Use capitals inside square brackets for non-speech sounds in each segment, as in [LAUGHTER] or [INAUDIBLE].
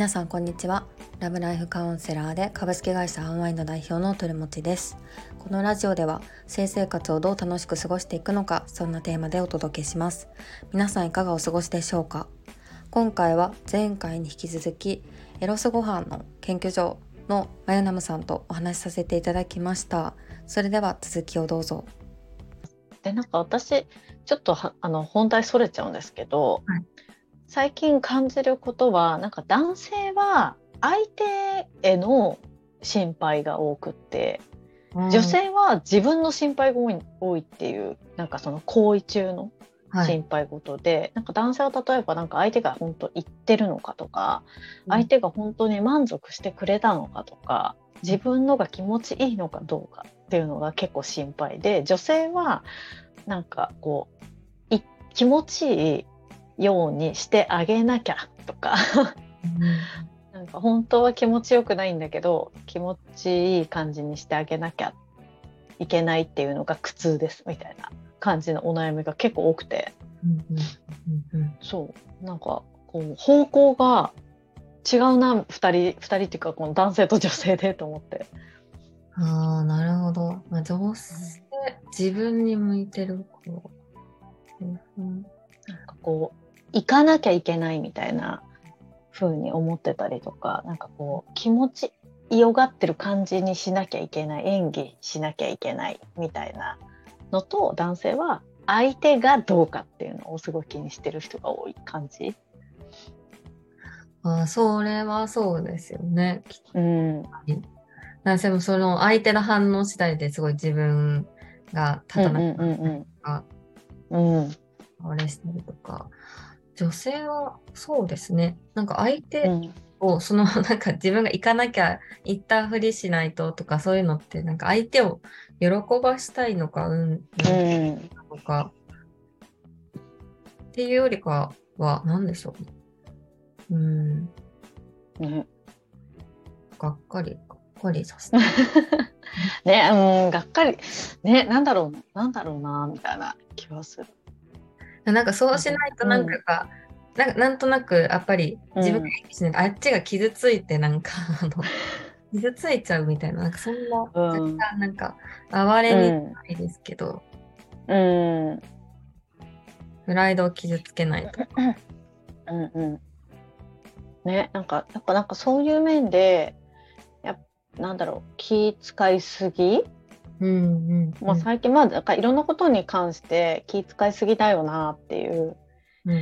皆さんこんにちは。ラブライフカウンセラーで株式会社アンワインの代表の鳥持です。このラジオでは性生活をどう楽しく過ごしていくのかそんなテーマでお届けします。皆さんいかがお過ごしでしょうか？今回は前回に引き続きエロスご飯の研究所のマヨナムさんとお話しさせていただきました。それでは続きをどうぞ。でなんか私ちょっとあの本題それちゃうんですけど、はい、最近感じることはなんか男性は相手への心配が多くって、うん、女性は自分の心配が多い多いっていうなんかその行為中の心配事で、はい、なんか男性は例えばなんか相手が本当言ってるのかとか、うん、相手が本当に満足してくれたのかとか自分のが気持ちいいのかどうかっていうのが結構心配で女性はなんかこう気持ちいいようにしてあげなきゃとか。なんか本当は気持ちよくないんだけど気持ちいい感じにしてあげなきゃいけないっていうのが苦痛ですみたいな感じのお悩みが結構多くて、そう。なんかこう方向が違うな2人2人っていうかこの男性と女性でと思って。ああなるほど。まあ、女性自分に向いてる子。うん、なんかこう行かなきゃいけないみたいな風に思ってたりとかなんかこう気持ちよがってる感じにしなきゃいけない演技しなきゃいけないみたいなのと男性は相手がどうかっていうのをすごい気にしてる人が多い感じ。あそれはそうですよね。うん、男性もその相手の反応次第ですごい自分が立たなくなったりとか、うん、うん、あれしたりとか。女性はそうですね。なんか相手を、その [LAUGHS] なんか自分が行かなきゃ行ったふりしないととかそういうのってなんか相手を喜ばしたいのか、うん、とか、っていうよりかは何でしょう。うん。ね。がっかり、がっかりさせて。[LAUGHS] ね、うん、がっかり。ね、なんだろう、なんだろうな、みたいな気はする。なんかそうしないとなんか、うん、なんなんとなくやっぱり自分が演技しないと、あっちが傷ついてなんか [LAUGHS] あの傷ついちゃうみたいななんかそんな、うん、なんか哀れみないですけど、うん、プライドを傷つけないと。か。うんうん。ね、なんかやっぱなんかそういう面でやなんだろう気使いすぎうんうんもう最近まあなんかいろんなことに関して気遣いすぎだよなっていう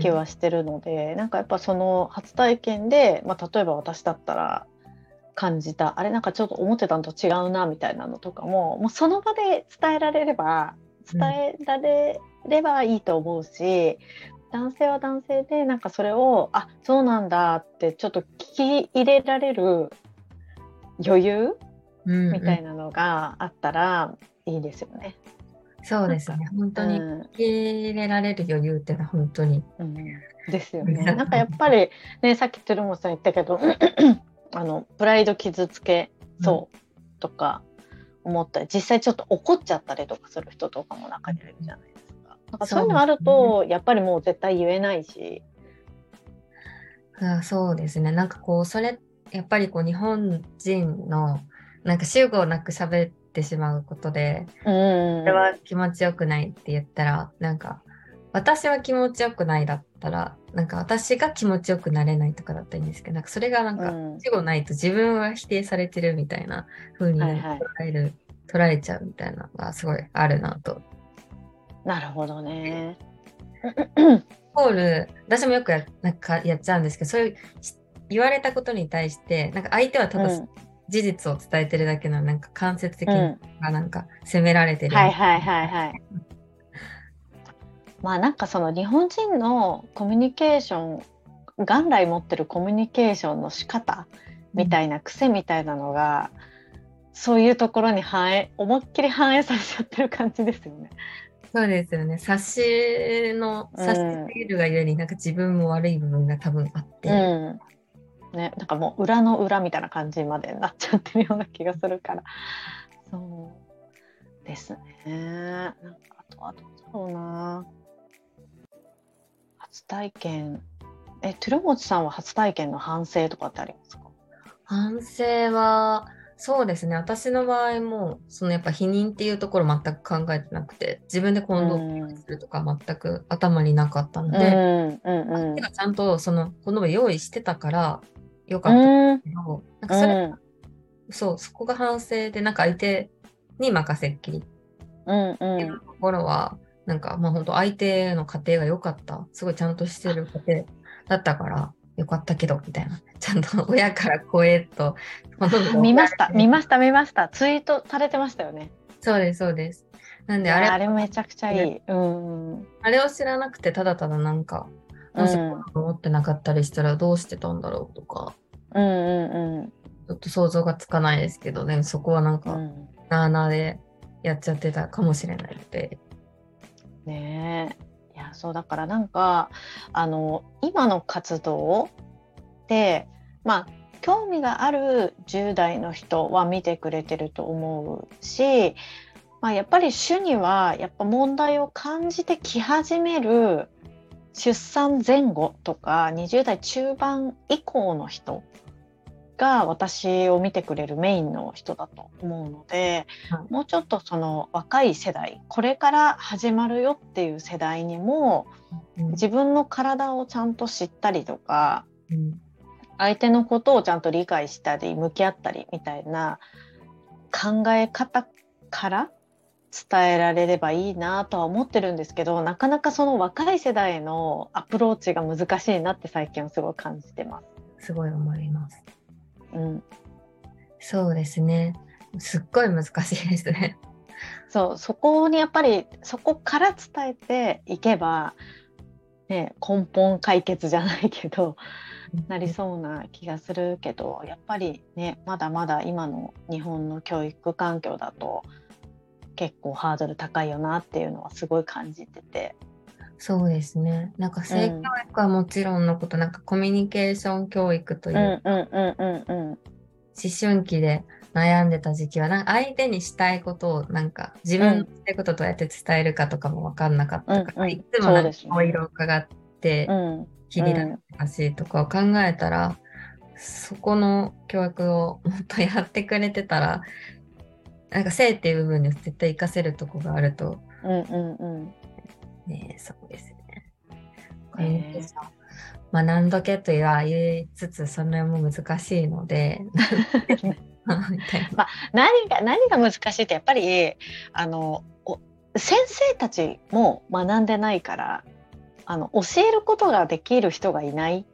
気はしてるので、うん、なんかやっぱその初体験で、まあ、例えば私だったら感じたあれなんかちょっと思ってたのと違うなみたいなのとかももうその場で伝えられれば伝えられればいいと思うし、うん、男性は男性でなんかそれをあそうなんだってちょっと聞き入れられる余裕みたいなのがあったらいいですよね。そうですね。本当に受け入れられる余裕ってのは本当に。うん、ですよね。なんかやっぱりねさっき鶴本さん言ったけど [LAUGHS] あのプライド傷つけそうとか思ったり、実際ちょっと怒っちゃったりとかする人とかも中にいるじゃないですか。なんかそういうのあると、やっぱりもう絶対言えないし。あそうですね。なんかこうそれやっぱりこう日本人のなんか主語なく喋ってしまうことで、うん、それは気持ちよくないって言ったらなんか私は気持ちよくないだったらなんか私が気持ちよくなれないとかだったらいいんですけどなんかそれがなんか主語ないと自分は否定されてるみたいな風に捉える、はいはい、捉えちゃうみたいなのがすごいあるなと。なるほどね。コール私もよくやなんかやっちゃうんですけどそういう言われたことに対してなんか相手はただ、うん事実を伝えてるだけのなんか間接的になんか責められてる、うん、はいはいはいはい。まあなんかその日本人のコミュニケーション元来持ってるコミュニケーションの仕方みたいな癖みたいなのが、うん、そういうところに反映思いっきり反映されちゃってる感じですよね。そうですよね。察しの察しすぎるがゆえに、うん、なんか自分も悪い部分が多分あって、うん、ね、なんかもう裏の裏みたいな感じまでなっちゃってるような気がするから。そうですね。なんかあとはどうだろうな。初体験。えトゥさんは初体験の反省とかってありますか？反省はそうですね。私の場合もそのやっぱ否認っていうところ全く考えてなくて自分でコンドームするとか全く頭になかったので、うんうんうん、ちゃんとそのコンドーム用意してたからよかったけど、なんかそれ、うん、そうそこが反省でなんか相手に任せっきり。うんうん、ところはなんかまあ本当相手の家庭が良かった。すごいちゃんとしてる家庭だったからよかったけどみたいな。ちゃんと親から声と [LAUGHS] 見ました見ました見ました。ツイートされてましたよね。そうですそうです。なんであれあれめちゃくちゃいい、うん、あれを知らなくてただただなんかもし思ってなかったりしたらどうしてたんだろうとか、うんうんうん、ちょっと想像がつかないですけどねそこはなんか、うん、なあなあでやっちゃってたかもしれないので。ねえ。いやそうだからなんかあの今の活動でまあ興味がある10代の人は見てくれてると思うし、まあ、やっぱり主にはやっぱ問題を感じてき始める出産前後とか20代中盤以降の人が私を見てくれるメインの人だと思うので、はい、もうちょっとその若い世代これから始まるよっていう世代にも、うん、自分の体をちゃんと知ったりとか、うん、相手のことをちゃんと理解したり向き合ったりみたいな考え方から伝えられればいいなとは思ってるんですけどなかなかその若い世代へのアプローチが難しいなって最近はすごい感じてます。すごい思います。うん、そうですね。すっごい難しいですね。そうそこにやっぱりそこから伝えていけば、ね、根本解決じゃないけどなりそうな気がするけどやっぱりねまだまだ今の日本の教育環境だと結構ハードル高いよなっていうのはすごい感じてて。そうですね。なんか性教育はもちろんのこと、うん、なんかコミュニケーション教育という,、思春期で悩んでた時期はなんか相手にしたいことをなんか自分のしたいことどうやって伝えるかとかも分かんなかったから、うん、いつもなんか顔色を伺って切り出してほしいとかを考えたら、そこの教育をもっとやってくれてたらなんか性っていう部分に絶対活かせるとこがあると。うんうんうん。ね、そうですね。えー、学んどけとは言いつつそれも難しいので。[LAUGHS] まあ、何が何が難しいってやっぱりあの先生たちも学んでないからあの教えることができる人がいない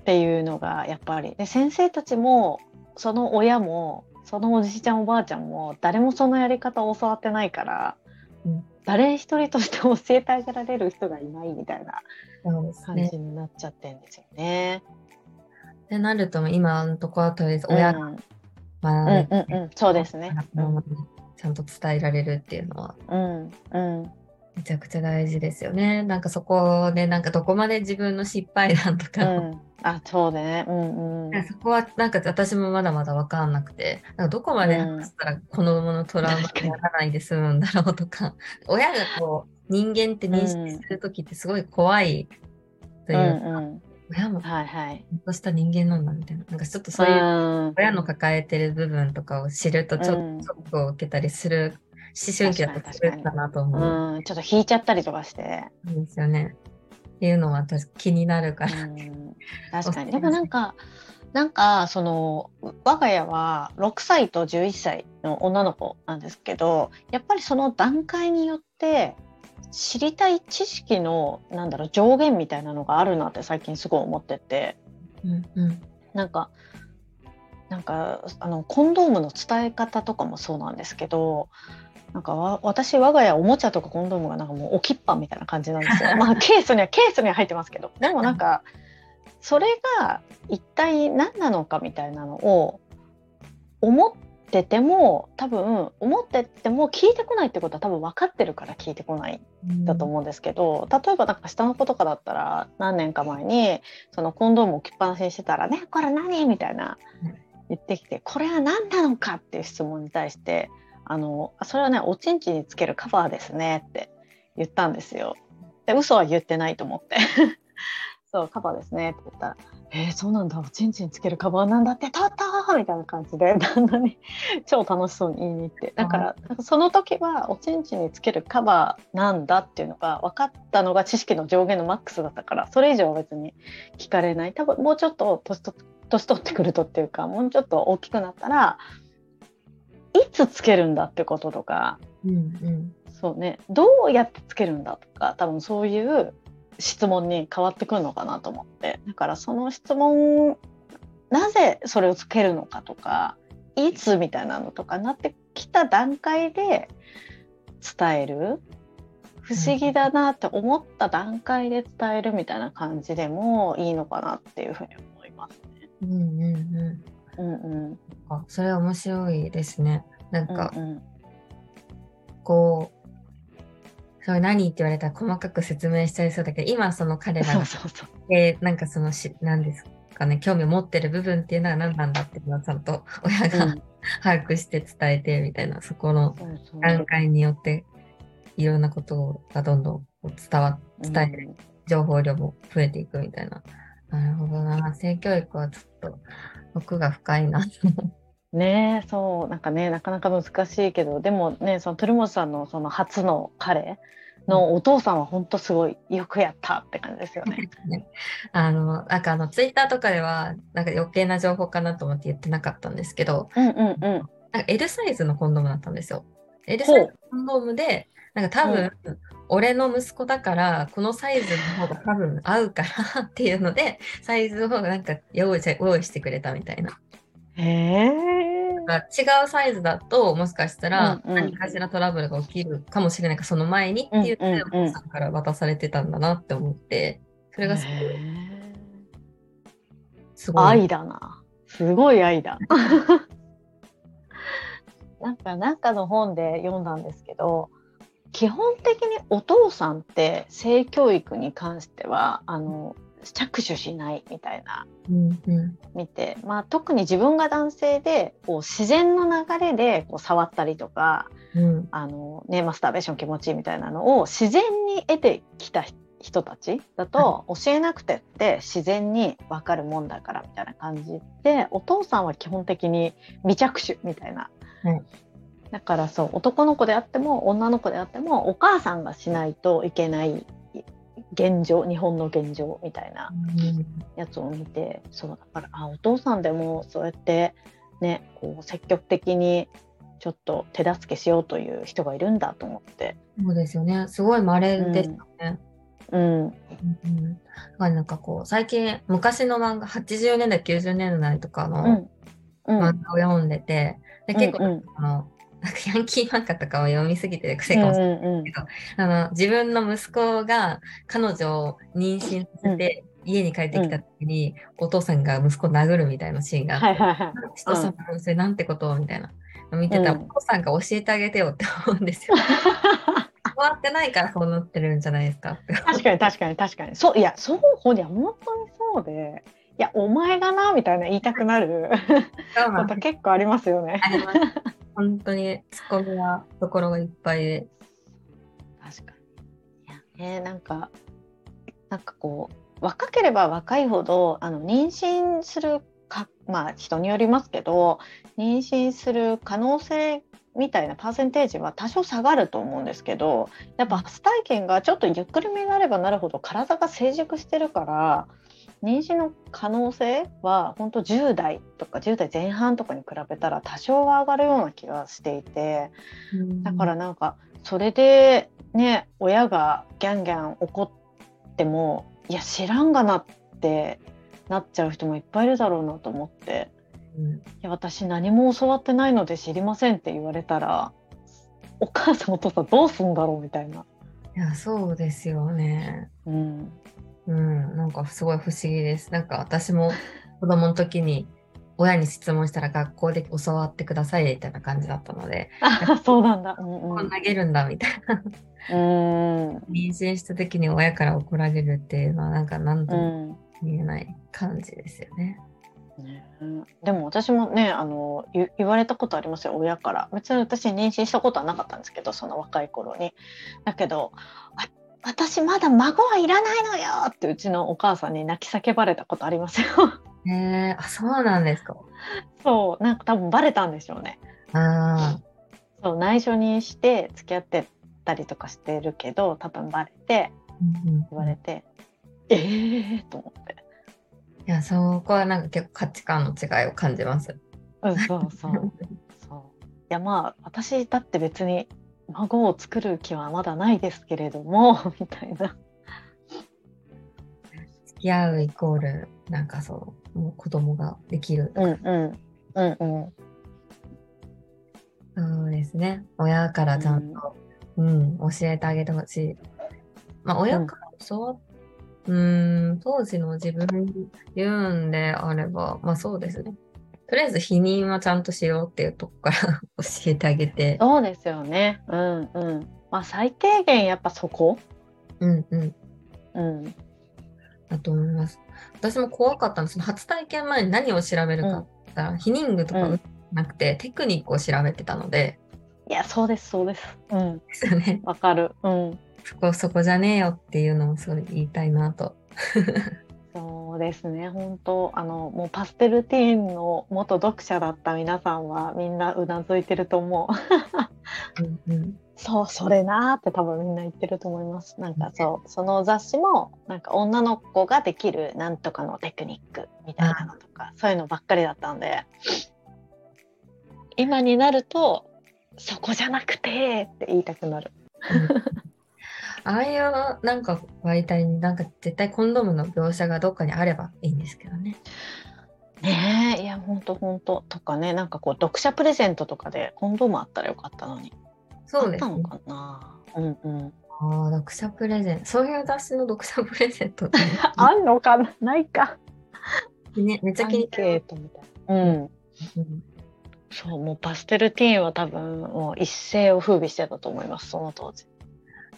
っていうのがやっぱり。で先生たちもその親もそのおじいちゃんおばあちゃんも誰もそのやり方を教わってないから、うん、誰一人として教えてあげられる人がいないみたいな感じになっちゃってんですよね。ってなると今のところはとりあえず親がうんうんうん、そうですね、ちゃんと伝えられるっていうのは、うん。うん、めちゃくちゃ大事ですよね。なんかそこでなんかどこまで自分の失敗談とか、うん、あそうね、うんうん、そこはなんか私もまだまだ分かんなくてなんかどこまで話したら子供のトラウマにならないで済むんだろうとか。[LAUGHS] 親がこう人間って認識する時ってすごい怖いというか、うんうん、親もはいはい、とした人間なんだみたいな。なんかちょっとそういう親の抱えてる部分とかを知るとちょっとショックを受けたりする思春期だとするかなと思う、うん、ちょっと引いちゃったりとかして。そうですよね。っていうのは私気になるから。確かに。でもなんか、なんかその我が家は6歳と11歳の女の子なんですけどやっぱりその段階によって知りたい知識のなんだろう上限みたいなのがあるなって最近すごい思ってて、うんうん、なんかなんかあのコンドームの伝え方とかもそうなんですけどなんかわ私我が家おもちゃとかコンドームがなんかもう置きっぱみたいな感じなんですよ。[LAUGHS] まあケースにはケースには入ってますけどでもなんかそれが一体何なのかみたいなのを思ってても多分思ってても聞いてこないってことは多分分かってるから聞いてこないんだと思うんですけど、うん、例えばなんか下の子とかだったら何年か前にそのコンドーム置きっぱなしにしてたら「ねこれ何?」みたいな言ってきて「これは何なのか?」っていう質問に対してあのそれはねおちんちんにつけるカバーですねって言ったんですよ。で嘘は言ってないと思ってそうカバーですね。って言ったら「えー、そうなんだ。おちんちんつけるカバーなんだって。取った!」みたいな感じで [LAUGHS] 旦那に [LAUGHS] 超楽しそうに言いに行って。だからその時はおちんちんにつけるカバーなんだっていうのが分かったのが知識の上限のマックスだったからそれ以上は別に聞かれない。多分もうちょっと年と年取ってくるとっていうかもうちょっと大きくなったらいつつけるんだってこととか、うんうん、そうね。どうやってつけるんだとか多分そういう質問に変わってくるのかなと思ってだからその質問なぜそれをつけるのかとかいつみたいなのとかなってきた段階で伝える？不思議だなって思った段階で伝えるみたいな感じでもいいのかなっていうふうに思いますね。うんうんうん。うんうん。あそれは面白いですね。なんか、うんうん、こうそれ何って言われたら細かく説明しちゃいそうだけど今その彼らがえー、なんかそのし何ですかね興味を持ってる部分っていうのは何なんだっていうのはちゃんと親が、うん、把握して伝えてみたいなそこの段階によっていろんなことがどんどん伝わ伝える、情報量も増えていくみたいな。なるほどな。性教育はちょっと奥が深いな。ねそうなんかねなかなか難しいけどでもねそのトゥルモスさんのその初の彼のお父さんは本当すごいよくやったって感じですよね。[LAUGHS] あのなんかあのツイッターとかではなんか余計な情報かなと思って言ってなかったんですけど、うんうんうん、なんか L サイズのコンドームだったんですよ。L サイズのコンドームでなんか多分、うん、俺の息子だからこのサイズの方が多分合うからっていうのでサイズをなんか用意用意してくれたみたいな。へえ違うサイズだともしかしたら何かしらトラブルが起きるかもしれないかその前にっていうお父さんから渡されてたんだなって思ってそれがすごい。すごい愛だな。すごい愛だ。[LAUGHS] なんかなんかの本で読んだんですけど基本的にお父さんって性教育に関してはあの着手しないみたいな、うんうん、見て、まあ、特に自分が男性でこう自然の流れでこう触ったりとか、うん、あのね、マスターベーション気持ちいいみたいなのを自然に得てきた人たちだと、教えなくてって自然に分かるもんだからみたいな感じでお父さんは基本的に未着手みたいな。うんだからそう男の子であっても女の子であってもお母さんがしないといけない現状日本の現状みたいなやつを見て、うん、そうだからあお父さんでもそうやってねこう積極的にちょっと手助けしようという人がいるんだと思って。そうですよね。すごい稀ですよね。うん、うん。うんなんかこう最近昔の漫画80年代90年代とかの漫画を読んでて、で結構、うんうん、あのなんかヤンキー漫画とかを読みすぎてる癖かもしれないけど、うんうん、あの自分の息子が彼女を妊娠させて、家に帰ってきた時に、お父さんが息子を殴るみたいなシーンがあって、人様のそれなんてこと？みたいな見てたら、お父さんが教えてあげてよって思うんですよ。[LAUGHS] 変わってないからそうなってるんじゃないですか。確かに確かに確かに。そういやそうほにゃ本当にそうで。いやお前がなみたいな言いたくなること [LAUGHS] 結構ありますよね。あります。本当にツッコミなところがいっぱいで。確かに。いやねなんかなんかこう若ければ若いほどあの妊娠するかまあ人によりますけど妊娠する可能性みたいなパーセンテージは多少下がると思うんですけどやっぱ初体験がちょっとゆっくりめになればなるほど体が成熟してるから妊娠の可能性は本当10代とか10代前半とかに比べたら多少は上がるような気がしていて、だからなんかそれでね親がギャンギャン怒ってもいや知らんがなってなっちゃう人もいっぱいいるだろうなと思って、うん、いや私何も教わってないので知りませんって言われたらお母さんお父さんどうすんだろうみたいな。いやそうですよね。うん、うん、なんかすごい不思議です。なんか私も子供の時に親に質問したら学校で教わってくださいみたいな感じだったので、あそうなんだ。うんうん、投げるんだみたいな。うん妊娠した時に親から怒られるっていうのはなんか何とも見えない感じですよね。ね、でも私もねあの言われたことありますよ親から別に私妊娠したことはなかったんですけどその若い頃にだけどあ私まだ孫はいらないのよってうちのお母さんに泣き叫ばれたことありますよ。[LAUGHS] へえー、あそうなんですか。そうなんか多分バレたんでしょうね。あそう内緒にして付き合ってたりとかしてるけど多分バレて言われて、うんうん、ええー、と思って。いやそこはなんか結構価値観の違いを感じます。うん、そうそう。そういやまあ私だって別に孫を作る気はまだないですけれども [LAUGHS] みたいな。付き合うイコールなんかそうもう子供ができる。うんうんうんうん。そうですね親からちゃんと、うん、うん、教えてあげてほしい。まあ親から教わっうん、当時の自分に言うんであれば、まあそうですね。とりあえず否認はちゃんとしようっていうとこから [LAUGHS] 教えてあげて。そうですよね。うんうん。まあ最低限やっぱそこ。うんうん。うん。だと思います。私も怖かったんです。初体験前に何を調べるかって言ったら、うん、避妊具とかなくて、うん、テクニックを調べてたので。いや、そうです、そうです。うん。ですよね。わかる。うん。そこそこじゃねえよっていうのをすごい言いたいなと。そうですね本当あのもうパステルティーンの元読者だった皆さんはみんなうなずいてると思う。うんうん、そうそれなって多分みんな言ってると思います。なんかそうその雑誌もなんか女の子ができるなんとかのテクニックみたいなのとかそういうのばっかりだったんで今になるとそこじゃなくてって言いたくなる。ああいうなんか媒体になんか絶対コンドームの描写がどっかにあればいいんですけどね。ねえいやほんとほんととかねなんかこう読者プレゼントとかでコンドームあったらよかったのに。そうです、ね、あったのかな。うんうん。ああ読者プレゼントそういう雑誌の読者プレゼントって、[LAUGHS] あんのかな？ないか。ねめっちゃ気に入ってみたいな。うん。うんそうもうパステルティーンは多分もう一世を風靡してたと思いますその当時。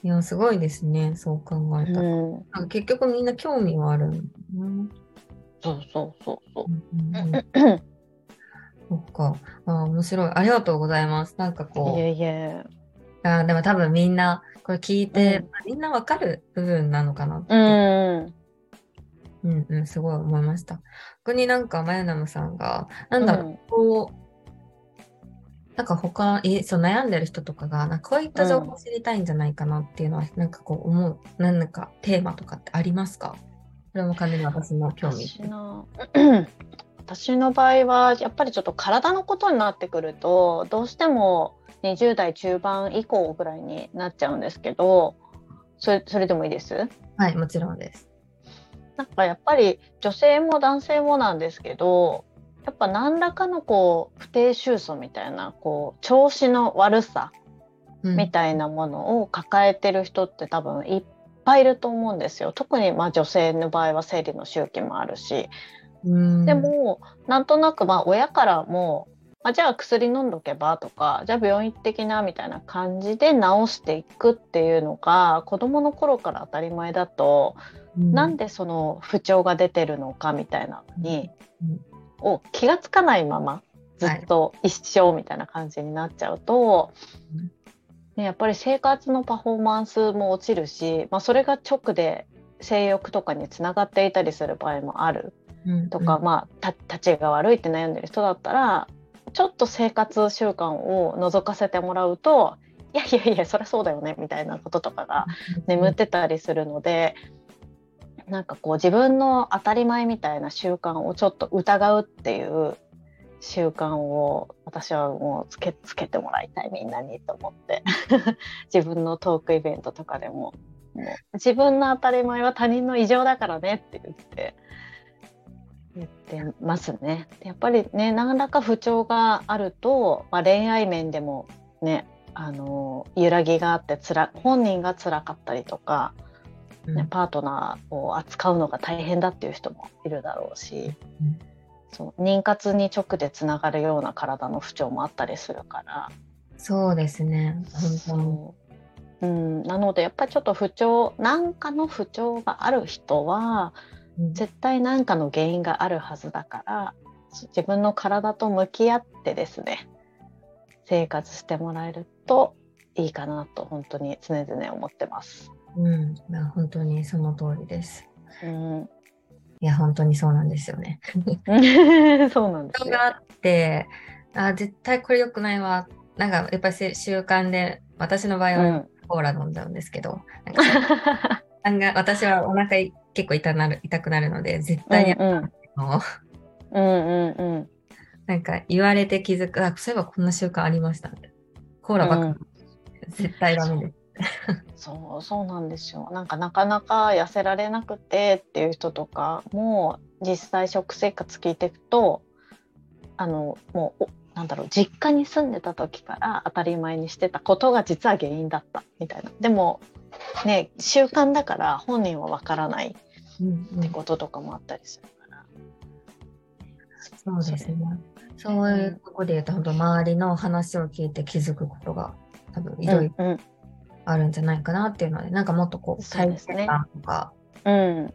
いや、すごいですね。そう考えたら。うん、結局みんな興味はあるんだな。そうそうそうそう。そっか。あ面白い。ありがとうございます。なんかこう。いえいえ。あでも多分みんなこれ聞いて、うん、みんなわかる部分なのかなって。うん。うんうん、すごい思いました。逆になんか、マヤナムさんが、なんだろう、うん、こう、なんか他えそう悩んでる人とかがなんかこういった情報を知りたいんじゃないかなっていうのは、うん、なんかこう思う何かテーマとかってありますか？それも完全に私の興味。私の私の場合はやっぱりちょっと体のことになってくるとどうしても20代中盤以降ぐらいになっちゃうんですけどそれそれでもいいです？はいもちろんです。なんかやっぱり女性も男性もなんですけどやっぱ何らかのこう不定収束みたいなこう調子の悪さみたいなものを抱えてる人って多分いっぱいいると思うんですよ。特にまあ女性の場合は生理の周期もあるし。でもなんとなくまあ親からもあじゃあ薬飲んどけばとかじゃあ病院行ってきなみたいな感じで治していくっていうのが子どもの頃から当たり前だと、うん、なんでその不調が出てるのかみたいなのに、を気が付かないままずっと一生みたいな感じになっちゃうと、ね、やっぱり生活のパフォーマンスも落ちるし、まあ、それが直で性欲とかにつながっていたりする場合もあるとか、うんうん、まあ立ちが悪いって悩んでる人だったらちょっと生活習慣を覗かせてもらうといやいやいやそりゃそうだよねみたいなこととかが眠ってたりするので、なんかこう自分の当たり前みたいな習慣をちょっと疑うっていう習慣を私はもうつけつけてもらいたいみんなにと思って [LAUGHS] 自分のトークイベントとかでももう自分の当たり前は他人の異常だからねって言って言ってますね。やっぱりね何らか不調があると、まあ、恋愛面でもねあの揺らぎがあってつら本人が辛かったりとかね、パートナーを扱うのが大変だっていう人もいるだろうし、うん、そう妊活に直でつながるような体の不調もあったりするから。そうですね。本当に、うん、なのでやっぱりちょっと不調何かの不調がある人は、うん、絶対何かの原因があるはずだから自分の体と向き合ってですね生活してもらえるといいかなと本当に常々思ってます。うん、本当にその通りです。うん、いや本当にそうなんですよね。[LAUGHS] そうなんですよ。があってあ絶対これ良くないわ。なんかやっぱり習慣で私の場合はコーラ飲んじゃうんですけど、うん、なんか私はお腹結構痛なる痛くなるので絶対やるのうんうんうん、なんか言われて気づくあそういえばこんな習慣ありましたコーラばっか、うん、絶対ダメです [LAUGHS] そうそうなんですよ。なんかなかなか痩せられなくてっていう人とかも実際食生活聞いていくとあのもうなんだろう実家に住んでた時から当たり前にしてたことが実は原因だったみたいな。でもね習慣だから本人はわからないってこととかもあったりするから、うんうん、そうですね。そういうとこで言うと、本当周りの話を聞いて気づくことが多分い。ろいろあるんじゃないかなっていうので、うんうん、なんかもっとこう体験談とか、う、ね、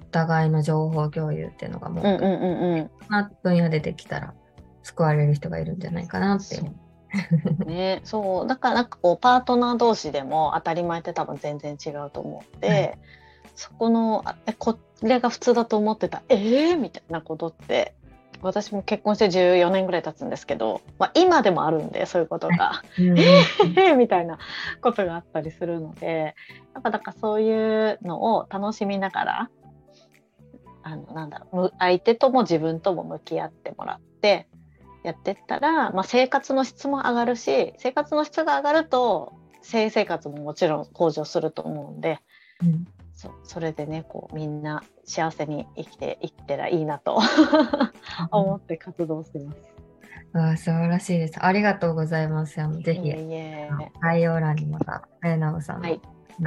お互いの情報共有っていうのがもう,、うんうんうん。うん、な分野でできたら救われる人がいるんじゃないかなってね、そう。だからなんかこうパートナー同士でも当たり前って多分全然違うと思って、はい、そこのえこれが普通だと思ってたええー、みたいなことって私も結婚して14年ぐらい経つんですけど、まあ、今でもあるんでそういうことが、え [LAUGHS] みたいなことがあったりするのでやっぱだからそういうのを楽しみながらあのなんだろう相手とも自分とも向き合ってもらってやってったら、まあ、生活の質も上がるし生活の質が上がると性生活ももちろん向上すると思うんで、うん、そそれでねこうみんな幸せに生きていってらいいなと思って活動してます。あ素晴らしいです。ありがとうございます。あのぜひ概要欄にまたさんの、はい、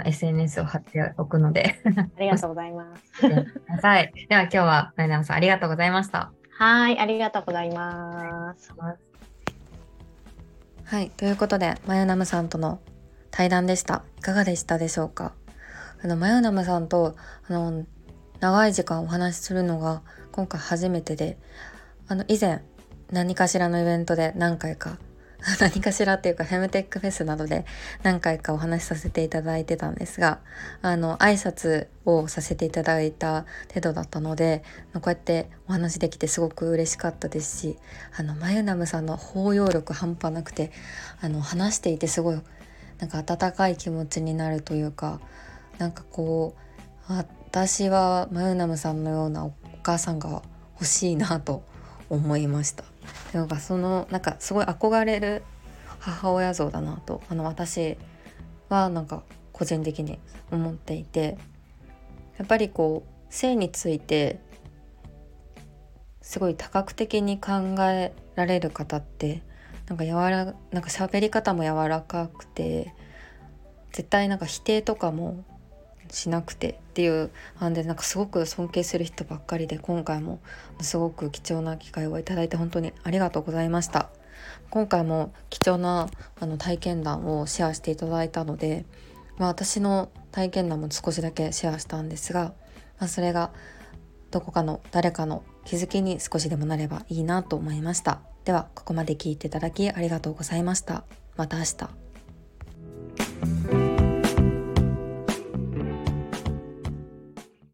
SNS を貼っておくのでありがとうございます。はい。では今日はさんありがとうございました。はい、ありがとうございます。はい、ということで、マヨナムさんとの対談でした。いかがでしたでしょうか？あの、マヨナムさんと、あの、長い時間お話しするのが今回初めてで、あの、以前、何かしらのイベントで何回か [LAUGHS] 何かしらっていうかフェムテックフェスなどで何回かお話しさせていただいてたんですがあの挨拶をさせていただいた程度だったのでこうやってお話できてすごく嬉しかったですしあのマユナムさんの包容力半端なくてあの話していてすごいなんか温かい気持ちになるというかなんかこう私はマユナムさんのようなお母さんが欲しいなと思いました。なんかそのなんかすごい憧れる母親像だなとあの私はなんか個人的に思っていてやっぱりこう性についてすごい多角的に考えられる方ってなんか柔らなんか喋り方も柔らかくて絶対なんか否定とかもしなくてっていうあんでなんかすごく尊敬する人ばっかりで今回もすごく貴重な機会をいただいて本当にありがとうございました。今回も貴重なあの体験談をシェアしていただいたので、まあ、私の体験談も少しだけシェアしたんですが、まあ、それがどこかの誰かの気づきに少しでもなればいいなと思いました。ではここまで聞いていただきありがとうございました。また明日。